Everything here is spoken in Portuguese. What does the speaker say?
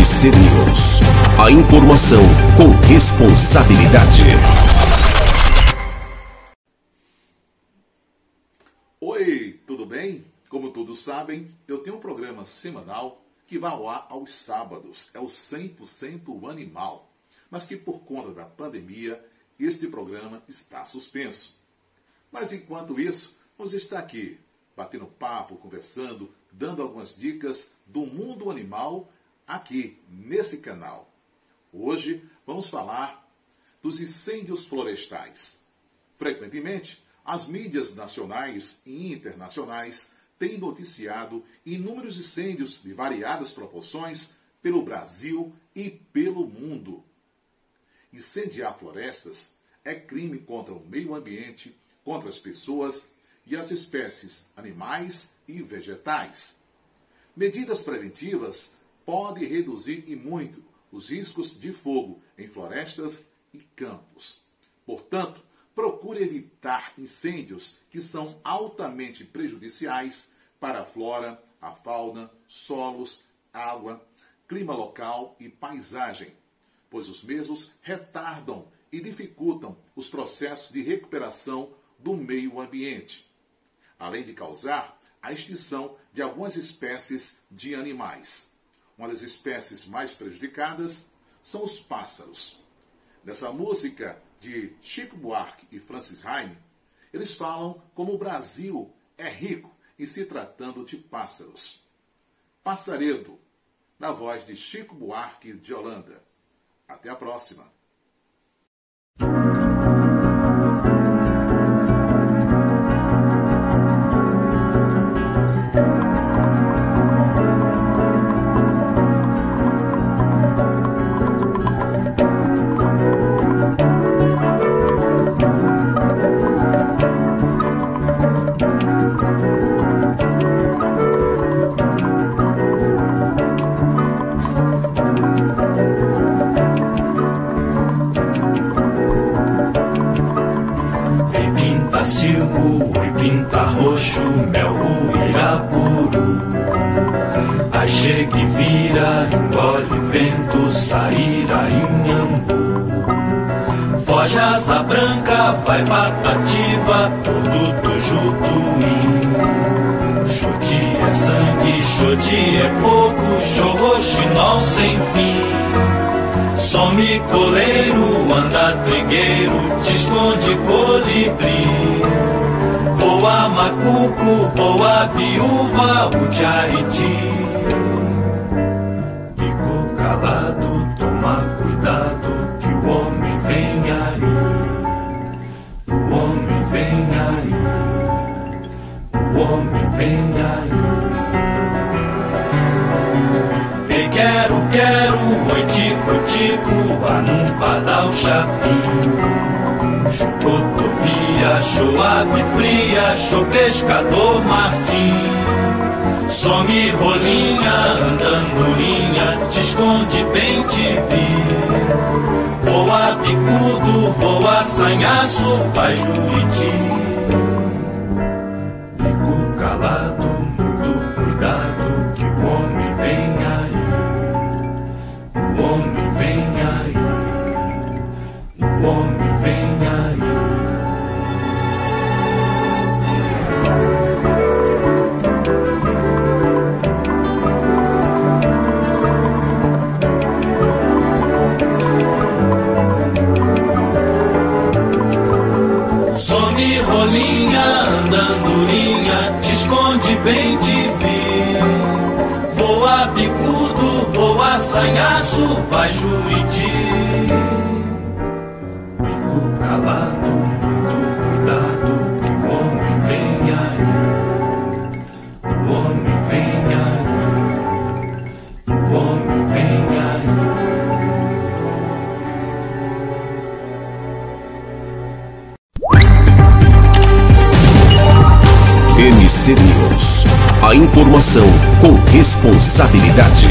MC News. A informação com responsabilidade. Oi, tudo bem? Como todos sabem, eu tenho um programa semanal que vai ao ar aos sábados. É o 100% Animal. Mas que por conta da pandemia, este programa está suspenso. Mas enquanto isso, vamos estar aqui, batendo papo, conversando, dando algumas dicas do mundo animal aqui nesse canal. Hoje vamos falar dos incêndios florestais. Frequentemente, as mídias nacionais e internacionais têm noticiado inúmeros incêndios de variadas proporções pelo Brasil e pelo mundo. Incendiar florestas é crime contra o meio ambiente, contra as pessoas e as espécies animais e vegetais. Medidas preventivas podem reduzir e muito os riscos de fogo em florestas e campos. Portanto, procure evitar incêndios que são altamente prejudiciais para a flora, a fauna, solos, água, clima local e paisagem, pois os mesmos retardam e dificultam os processos de recuperação do meio ambiente, além de causar a extinção de algumas espécies de animais. Uma das espécies mais prejudicadas são os pássaros. Nessa música de Chico Buarque e Francis Haime, eles falam como o Brasil é rico em se tratando de pássaros. Passaredo, na voz de Chico Buarque de Holanda. Até a próxima. Roxo, mel, uirapuru. Aí chega e vira, engole vento, saíra, inhambu. Foge asa branca, vai patativa, produto jutuim. Chute é sangue, chute é fogo, chorroxinol sem fim. Some coleiro, anda trigueiro, te esconde colibri. Macuco, voa viúva, o Tiariti. Fico calado, toma cuidado, que o homem vem aí. O homem vem aí. O homem vem aí. E quero, quero, oi tico, tico, anum o chapinho. Chucotovia, show ave fria, show pescador Martim. Some rolinha, andandurinha, te esconde bem te vi. Voa bicudo, voa sanhaço, vai juiti. sanhaço vai Juiti. Fico calado, muito cuidado, que o homem vem aí. O homem vem aí. O homem vem aí. MC. A informação com responsabilidade.